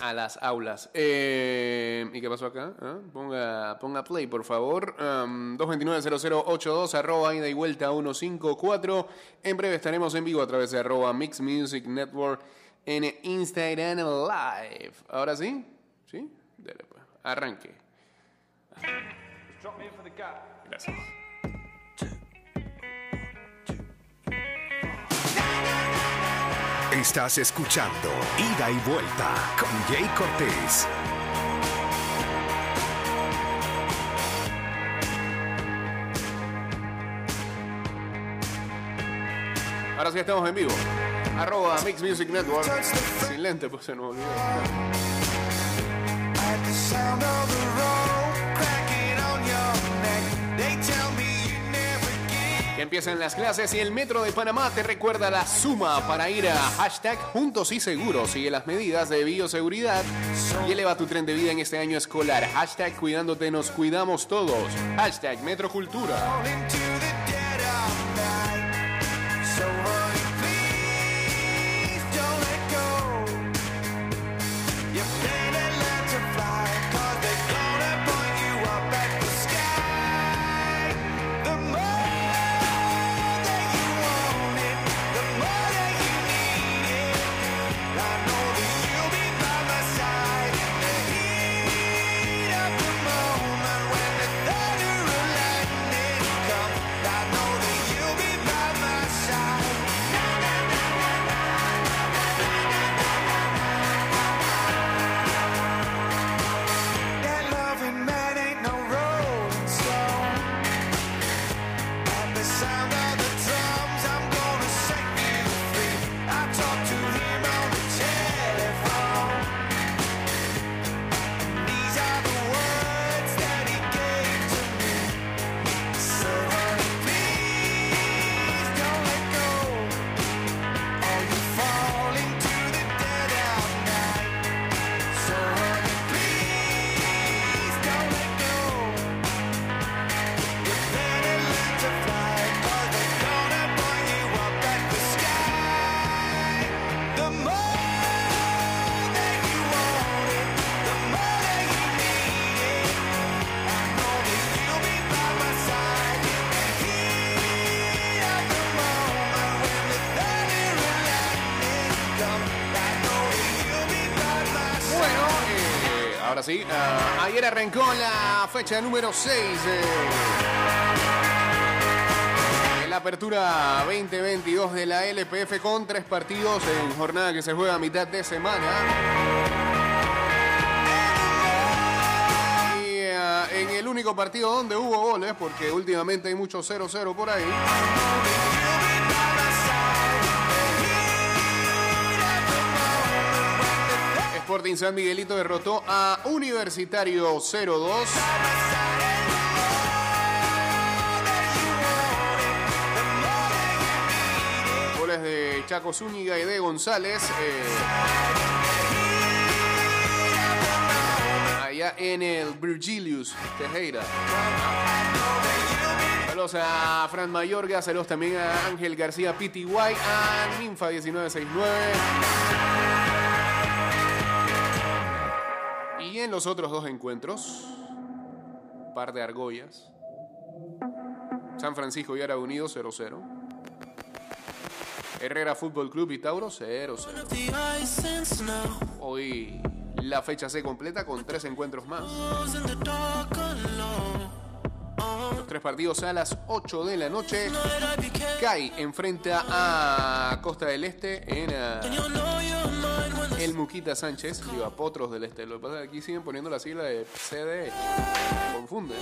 A las aulas. Eh, ¿Y qué pasó acá? ¿Ah? Ponga, ponga play, por favor. Um, 229-0082, arroba ida y vuelta 154. En breve estaremos en vivo a través de arroba Mix Music Network en Instagram Live. ¿Ahora sí? ¿Sí? Dale pues. Arranque. Gracias. Estás escuchando Ida y Vuelta con Jay Cortés. Ahora sí estamos en vivo. Arroba Mix Music Network. Sin lente, pues se nos olvidó. Empiecen las clases y el Metro de Panamá te recuerda la suma para ir a hashtag Juntos y Seguros. Sigue las medidas de bioseguridad y eleva tu tren de vida en este año escolar. Hashtag Cuidándote nos cuidamos todos. Hashtag Metrocultura. Eh, ahora sí. ah, ayer arrancó la fecha número 6. en la apertura 2022 de la LPF con tres partidos en jornada que se juega a mitad de semana. Y ah, en el único partido donde hubo goles, porque últimamente hay mucho 0-0 por ahí. Sporting San Miguelito derrotó a Universitario 0-2. Goles de Chaco Zúñiga y de González. Eh, allá en el Virgilius Tejera. Saludos a Fran Mayorga, saludos también a Ángel García Pty, a Ninfa1969. En los otros dos encuentros, par de argollas. San Francisco y Árabe Unido 0-0. Herrera Fútbol Club y Tauro 0-0. The ice and snow Hoy la fecha se completa con tres encuentros más. Los tres partidos a las 8 de la noche. That I became. CAI enfrenta a Costa del Este en ah, El Muquita Sánchez, digo, a Potros del Este. Lo que pasa es que aquí siguen poniendo la sigla de CD. Confunde.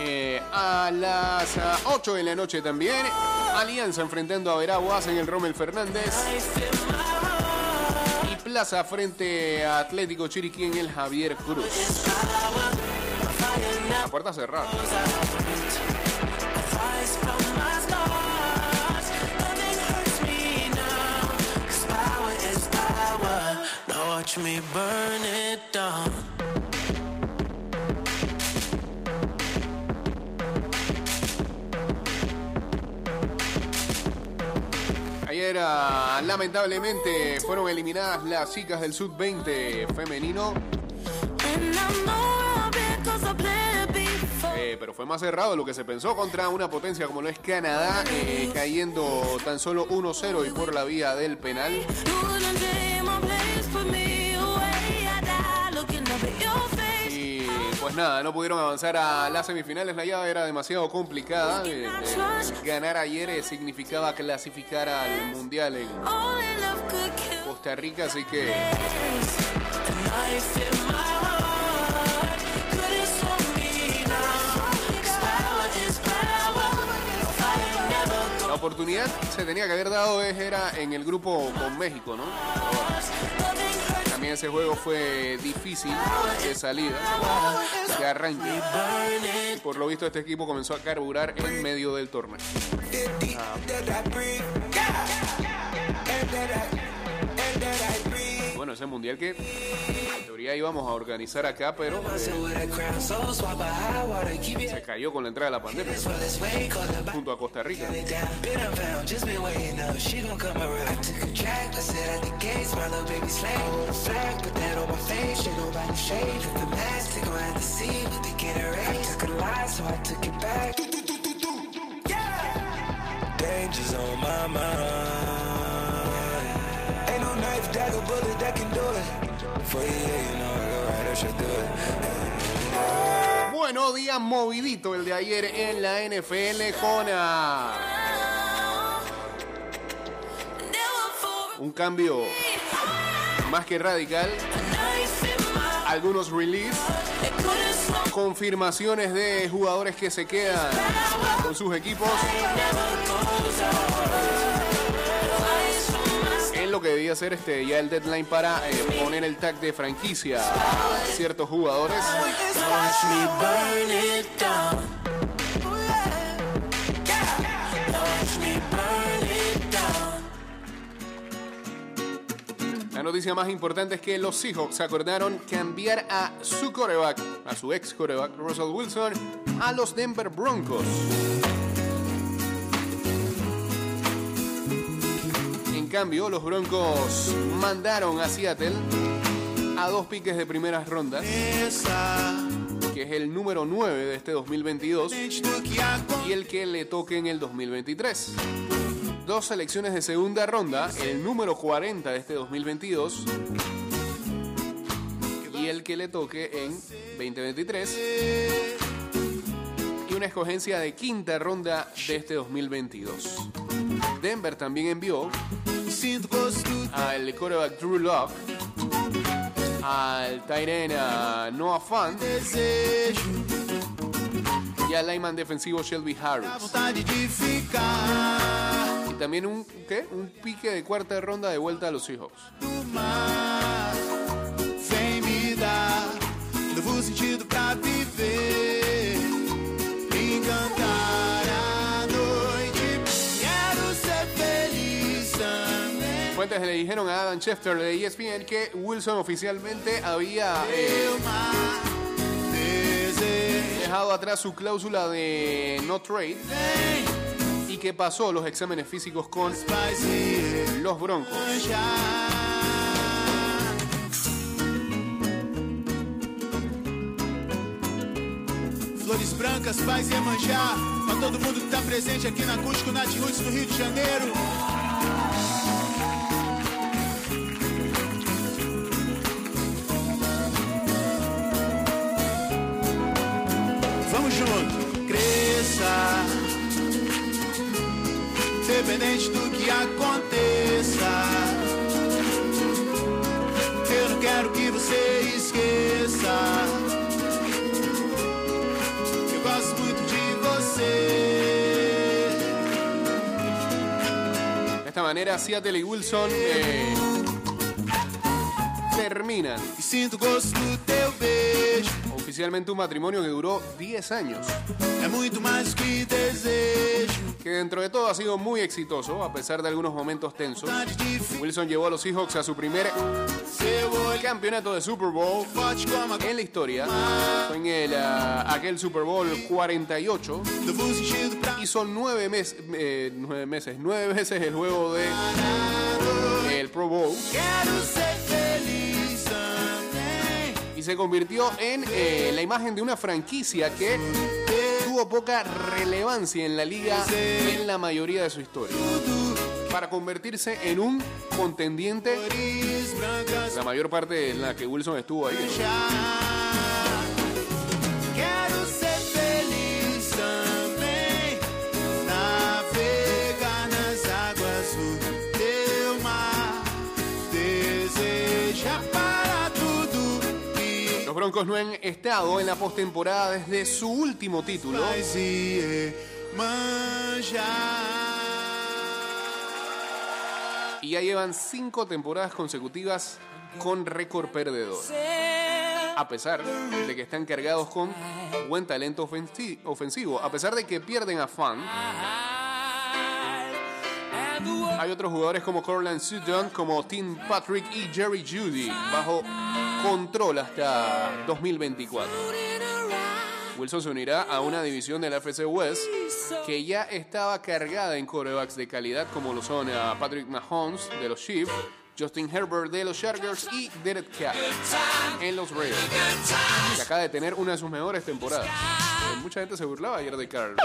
Eh, a las ah, 8 de la noche también, Alianza enfrentando a Veraguas en el Rommel Fernández. Y Plaza frente a Atlético Chiriquí en el Javier Cruz. La puerta cerrada. Me burn it down. Ayer lamentablemente, fueron eliminadas las chicas del Sub-20 femenino. And I know I've been 'cause I played before. Eh, pero fue más cerrado lo que se pensó contra una potencia como lo es Canadá, eh, cayendo tan solo 1-0 y por la vía del penal. Pues nada, no pudieron avanzar a las semifinales. La llave era demasiado complicada. Eh, eh, ganar ayer eh, significaba clasificar al Mundial en Costa Rica, así que la oportunidad se tenía que haber dado era en el grupo con México, ¿no? También ese juego fue difícil de salida, de arranque. Y por lo visto este equipo comenzó a carburar en medio del torneo. Ese mundial que en teoría íbamos a organizar acá, pero eh, se cayó con la entrada de la pandemia junto a Costa Rica. Danger's on my mind. Bueno, día movidito el de ayer en la NFL con un cambio más que radical, algunos release, confirmaciones de jugadores que se quedan con sus equipos lo que debía ser este ya el deadline para eh, poner el tag de franquicia a ciertos jugadores. La noticia más importante es que los Seahawks acordaron cambiar a su coreback, a su ex coreback Russell Wilson, a los Denver Broncos. Cambio, los Broncos mandaron a Seattle a dos piques de primeras rondas, que es el número 9 de este 2022 y el que le toque en el 2023 dos selecciones de segunda ronda, el número 40 de este 2022 y el que le toque en 2023 y una escogencia de quinta ronda de este 2022. Denver también envió al quarterback Drew Locke, al Tyrene Noah Fant y al lineman defensivo Shelby Harris. Y también un, ¿qué? un pique de cuarta ronda de vuelta a los Seahawks. Me sentido pra Fuentes le dijeron a Adam Schefter de ESPN que Wilson oficialmente había eh, dejado atrás su cláusula de no trade y que pasó los exámenes físicos con se los Broncos. Flores brancas, paz e manjar. Pra todo mundo que tá presente aqui na Acústico Nat Roots no Rio de Janeiro. Independente do que aconteça. Eu não quero que você esqueça. Eu gosto muito de você. De esta manera, Seattle y Wilson eh, terminan. E sinto gosto do teu beijo. Oficialmente un matrimonio que duró 10 años, que dentro de todo ha sido muy exitoso, a pesar de algunos momentos tensos. Wilson llevó a los Seahawks a su primer campeonato de Super Bowl en la historia. Fue en el, ah, aquel Super Bowl 48 do voo sentido pra y son nueve, mes- eh, nueve meses, nueve veces el juego de el Pro Bowl. Quero ser feliz. Se convirtió en eh, la imagen de una franquicia que tuvo poca relevancia en la liga en la mayoría de su historia. Para convertirse en un contendiente la mayor parte en la que Wilson estuvo ahí. Broncos no han estado en la postemporada desde su último título. Y ya llevan cinco temporadas consecutivas con récord perdedor. A pesar de que están cargados con buen talento ofensi- ofensivo. A pesar de que pierden a Fan. Hay otros jugadores como Corland Sutton, como Tim Patrick y Jerry Judy bajo control hasta 2024. Wilson se unirá a una división de la FC West que ya estaba cargada en corebacks de calidad como lo son a Patrick Mahomes de los Chiefs, Justin Herbert de los Chargers y Derek Carr en los Raiders, que acaba de tener una de sus mejores temporadas. Eh, Mucha gente se burlaba ayer de Carr.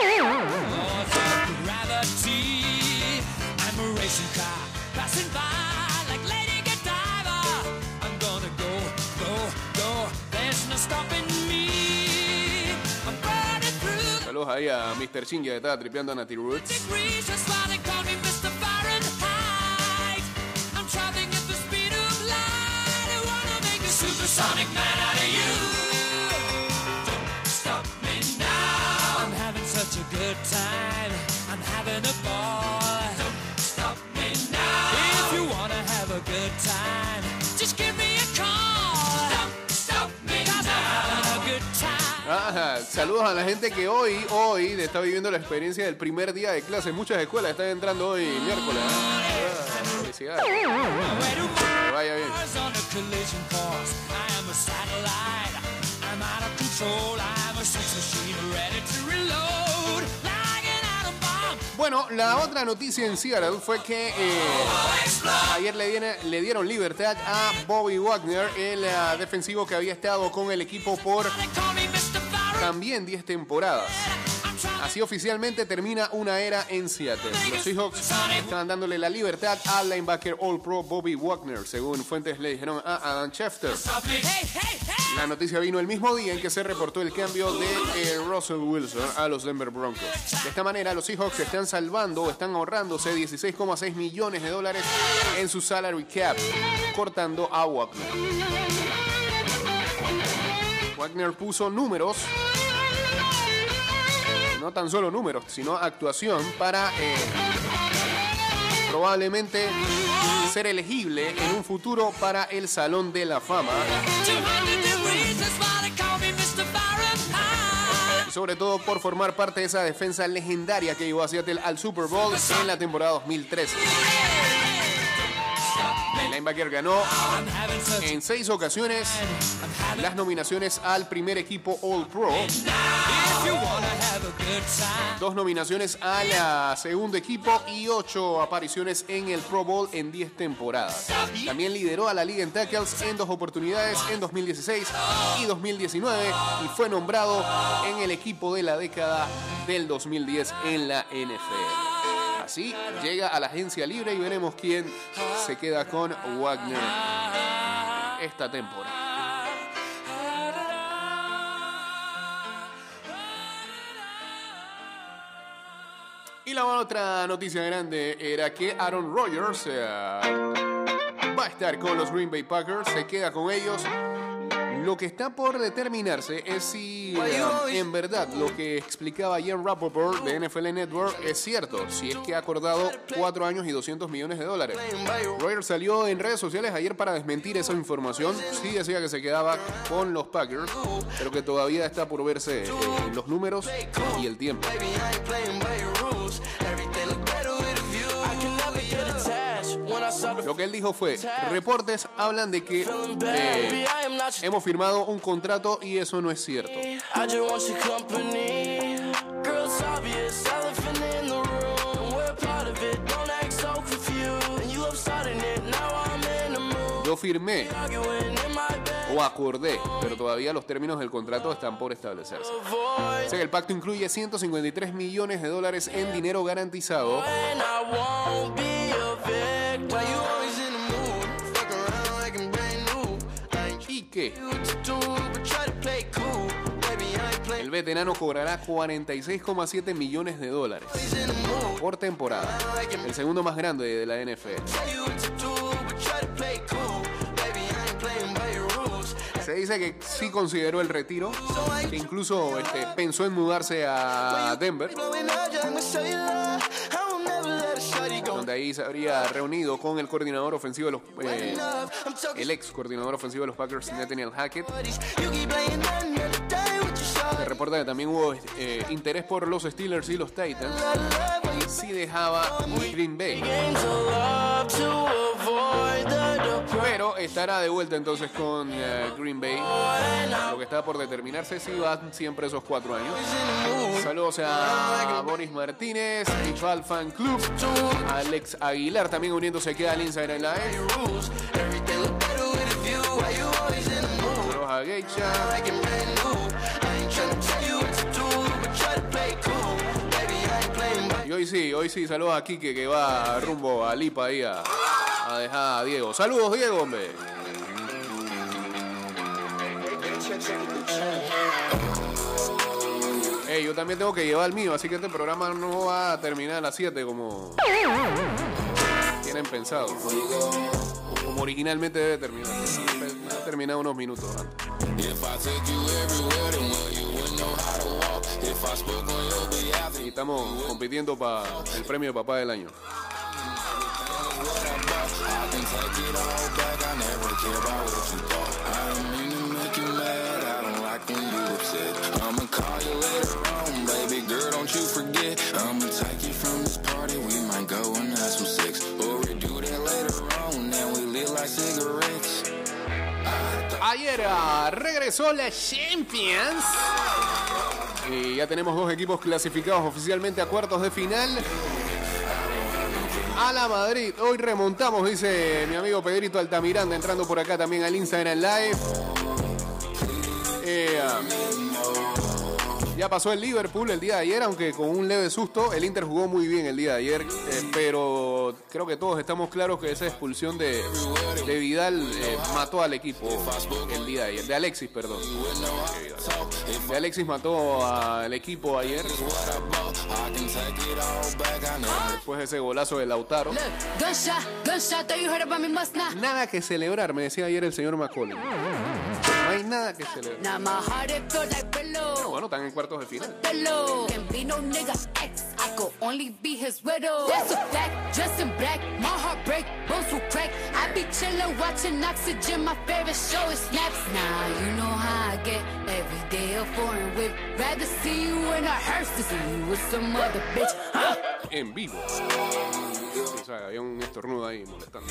Saludos ahí a Mr. Shin que estaba tripeando a Natty Roots. degrees. That's why they call me Mr. Fahrenheit. I'm traveling at the speed of light. I wanna make a supersonic man out of you. Don't stop me now. I'm having such a good time. I'm having a ball. Don't stop me now. If you wanna have a good time, saludos a la gente que hoy, hoy está viviendo la experiencia del primer día de clase. Muchas escuelas están entrando hoy miércoles. ¿eh? Ah, felicidades. Que vaya bien. Bueno, la otra noticia en Seattle fue que eh, ayer le, diene- le dieron libertad a Bobby Wagner, el eh, defensivo que había estado con el equipo por también 10 temporadas. Así oficialmente termina una era en Seattle. Los Seahawks están dándole la libertad al linebacker All Pro Bobby Wagner, según fuentes le dijeron a Adam Schefter. La noticia vino el mismo día en que se reportó el cambio de eh, Russell Wilson a los Denver Broncos. De esta manera, los Seahawks están salvando o están ahorrándose 16,6 millones de dólares en su salary cap, cortando a Wagner. Wagner puso números, no tan solo números, sino actuación para eh, probablemente ser elegible en un futuro para el Salón de la Fama. 200 degrees. That's why they call me Mr. Fahrenheit. y sobre todo por formar parte de esa defensa legendaria que llevó a Seattle al Super Bowl en la temporada 2013. El linebacker ganó en seis ocasiones las nominaciones al primer equipo All Pro, A dos nominaciones al ah, segundo equipo y ocho apariciones en el Pro Bowl en 10 temporadas. También lideró a la liga en tackles en dos oportunidades en 2016 y 2019 y fue nombrado en el equipo de la década del 2010 en la NFL. Así llega a la agencia libre y veremos quién se queda con Wagner esta temporada. Otra noticia grande era que Aaron Rodgers eh, va a estar con los Green Bay Packers, se queda con ellos. Lo que está por determinarse es si eh, en verdad lo que explicaba Ian Rappaport de NFL Network es cierto, si es que ha acordado 4 años y 200 millones de dólares. Royer salió en redes sociales ayer para desmentir esa información. Sí decía que se quedaba con los Packers, pero que todavía está por verse eh, los números y el tiempo. Lo que él dijo fue, reportes hablan de que eh, hemos firmado un contrato y eso no es cierto. Yo firmé o acordé, pero todavía los términos del contrato están por establecerse. Dice que el pacto incluye 153 millones de dólares en dinero garantizado veterano cobrará 46,7 millones de dólares por temporada, el segundo más grande de la NFL. Se dice que sí consideró el retiro, que incluso este, pensó en mudarse a Denver, donde ahí se habría reunido con el coordinador ofensivo de los eh, el ex coordinador ofensivo de los Packers, Nathaniel Hackett. Reporta que también hubo eh, interés por los Steelers y los Titans. I love when you Sí dejaba Green Bay. Pero estará de vuelta entonces con eh, Green Bay. Lo que está por determinarse si van siempre esos cuatro años. Saludos a Boris Martínez, Igual Fan Club, Alex Aguilar también uniéndose aquí al Instagram Live. Everything look hoy sí, hoy sí, saludos a Kike que va rumbo a Lipa ahí a, dejar a Diego. Saludos Diego, hombre. Yo también tengo que llevar el mío, así que este programa no va a terminar a las 7 como tienen pensado. Como originalmente debe terminar. Va a terminar unos minutos. Y estamos compitiendo para el premio papá del año. Ayer ah, regresó la Champions. Y ya tenemos dos equipos clasificados oficialmente a cuartos de final. A la Madrid. Hoy remontamos, dice mi amigo Pedrito Altamiranda, entrando por acá también al Instagram Live. Ya pasó el Liverpool el día de ayer, aunque con un leve susto. El Inter jugó muy bien el día de ayer, eh, pero creo que todos estamos claros que esa expulsión de, de Vidal eh, mató al equipo el día de ayer. De Alexis, perdón. De Alexis mató al equipo ayer. Después de ese golazo de Lautaro. Nada que celebrar, me decía ayer el señor Macaulay. vaina que se le. Bueno, están en cuartos de final. I could only be his widow. That's a fact, dressed in black. My heart break, bones will crack. I be chillin', watching Oxygen. My favorite show is Snaps. Now nah, you know how I get. Every day a foreign whip. Rather see you in a hearse than see you with some other bitch. Huh? In vivo. Sea, había un estornudo ahí molestando.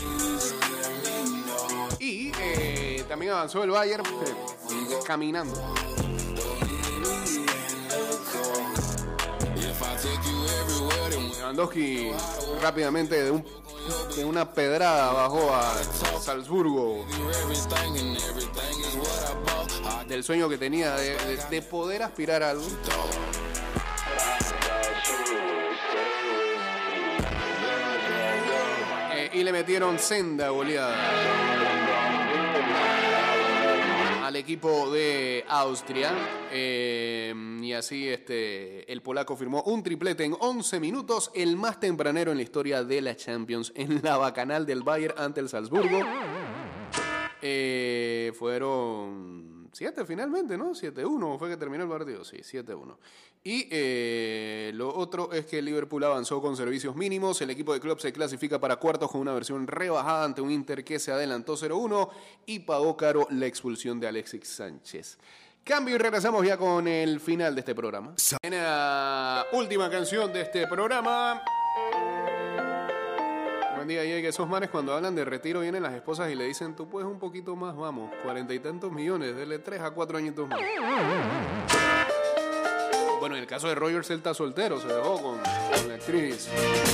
Y eh, también avanzó el Bayern eh, caminando. Lewandowski rápidamente de, un- una pedrada bajó a Salzburgo del sueño que tenía de, de- de poder aspirar a algo. Y le metieron senda goleada al equipo de Austria. Eh, y así este, el polaco firmó un triplete en 11 minutos, el más tempranero en la historia de la Champions, en la bacanal del Bayern ante el Salzburgo. Eh, fueron 7 finalmente, ¿no? 7-1 fue que terminó el partido, sí, 7-1. Y eh, lo otro es que Liverpool avanzó con servicios mínimos, el equipo de club se clasifica para cuartos con una versión rebajada ante un Inter que se adelantó 0-1 y pagó caro la expulsión de Alexis Sánchez. Cambio y regresamos ya con el final de este programa. En la última canción de este programa. Día, y que esos manes cuando hablan de retiro vienen las esposas y le dicen, tú puedes un poquito más, vamos, cuarenta y tantos millones, dele tres a cuatro añitos más. Bueno, en el caso de Rogers, él soltero, se dejó con, la actriz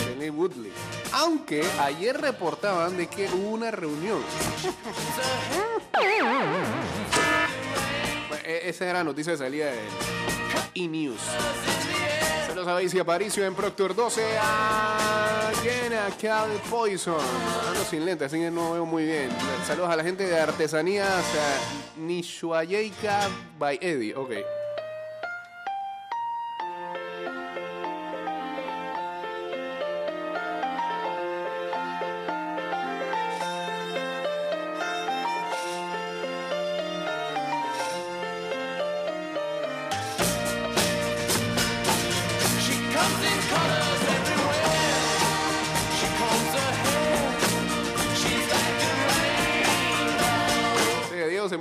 Kelly Woodley. Aunque ayer reportaban de que hubo una reunión. E- Esa era la noticia que salía de E-News. Se sabéis, y Aparicio en Proctor 12 a Jenna Cal Poison. Ando sin lentes, así que no veo muy bien. Saludos a la gente de artesanías a Nishuayeika by Eddie. Ok.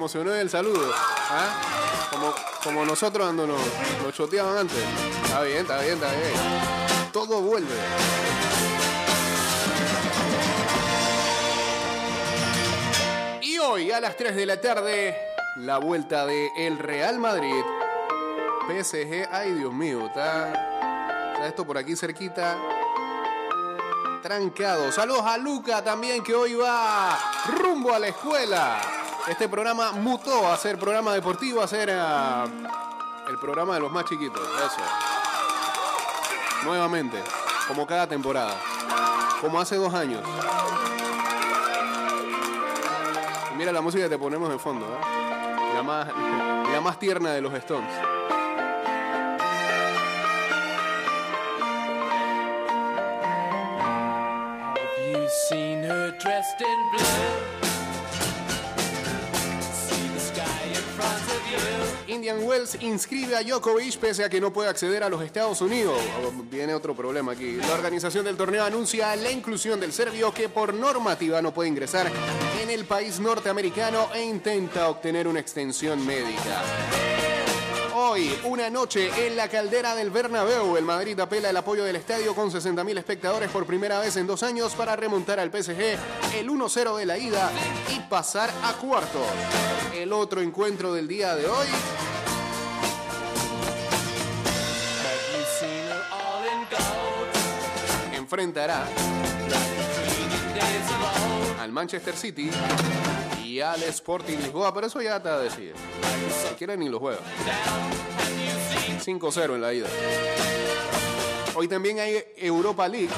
Emocionó del saludo. ¿ah? Como, como nosotros cuando nos, nos choteaban antes. Está bien, está bien, está bien. Todo vuelve. Y hoy a las 3 de la tarde, la vuelta de el Real Madrid. PSG, ay Dios mío, está, está esto por aquí cerquita. Trancado. Saludos a Luca también que hoy va rumbo a la escuela. Este programa mutó a ser programa deportivo, a ser ah, el programa de los más chiquitos. Eso. Nuevamente, como cada temporada. Como hace dos años. Mira la música que te ponemos de fondo, ¿eh? La más, la más tierna de los Stones. Have you seen her dressed in blue? Indian Wells inscribe a Djokovic pese a que no puede acceder a los Estados Unidos. Oh, Viene otro problema aquí. La organización del torneo anuncia la inclusión del serbio que por normativa no puede ingresar en el país norteamericano e intenta obtener una extensión médica. Hoy, una noche en la caldera del Bernabéu. El Madrid apela el apoyo del estadio con 60.000 espectadores por primera vez en dos años para remontar al PSG el 1-0 de la ida y pasar a cuartos. El otro encuentro del día de hoy enfrentará al Manchester City al Sporting Lisboa, pero eso ya está decidido. Si ni lo juega. 5-0 en la ida. Hoy también hay Europa League.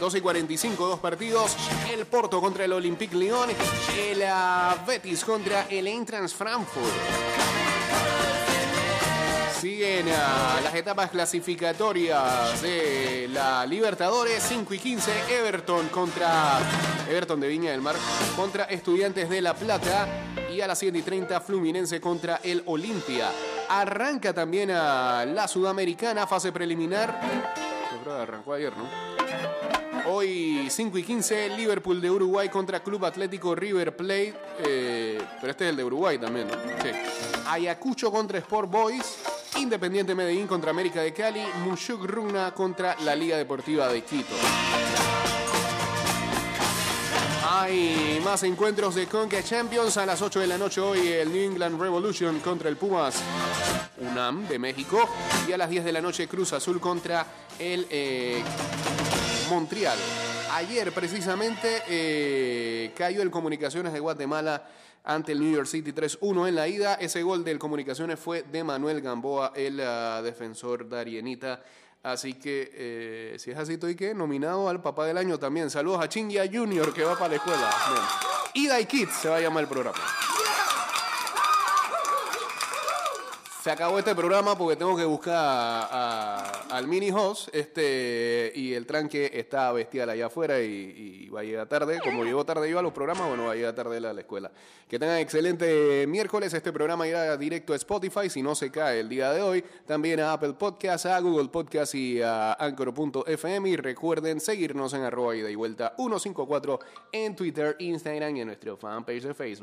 12 y 45, dos partidos. El Porto contra el Olympique Lyon. El Betis contra el Eintracht Frankfurt. Siguen ah, las etapas clasificatorias de la Libertadores 5 y 15 Everton contra Everton de Viña del Mar contra Estudiantes de La Plata y a las 7 y 30 Fluminense contra el Olimpia. Arranca también a la Sudamericana fase preliminar. Arrancó ayer, ¿no? Hoy 5 y 15, Liverpool de Uruguay contra Club Atlético River Plate. eh, pero este es el de Uruguay también, ¿no? Sí. Ayacucho contra Sport Boys. Independiente Medellín contra América de Cali. Mushuk Rugna contra la Liga Deportiva de Quito. Hay más encuentros de Conca Champions a las 8 de la noche hoy. El New England Revolution contra el Pumas UNAM de México. Y a las 10 de la noche Cruz Azul contra el eh, Montreal. Ayer precisamente eh, cayó el Comunicaciones de Guatemala ante el New York City 3-1 en la ida. Ese gol del Comunicaciones fue de Manuel Gamboa, el ah, defensor darienita. Así que, eh, si es así, estoy nominado al papá del año también. Saludos a Chingia Junior que va para la escuela. Ida y Kids se va a llamar el programa. Se acabó este programa porque tengo que buscar a- al mini host este, y el tranque está bestial allá afuera y, va a llegar tarde. Como llegó tarde yo a los programas, bueno, va a llegar tarde a la escuela. Que tengan excelente miércoles. Este programa irá directo a Spotify si no se cae el día de hoy. También a Apple Podcasts, a Google Podcasts y a Anchor.fm. Y recuerden seguirnos en arroba y vuelta 154 en Twitter, Instagram y en nuestro fanpage de Facebook.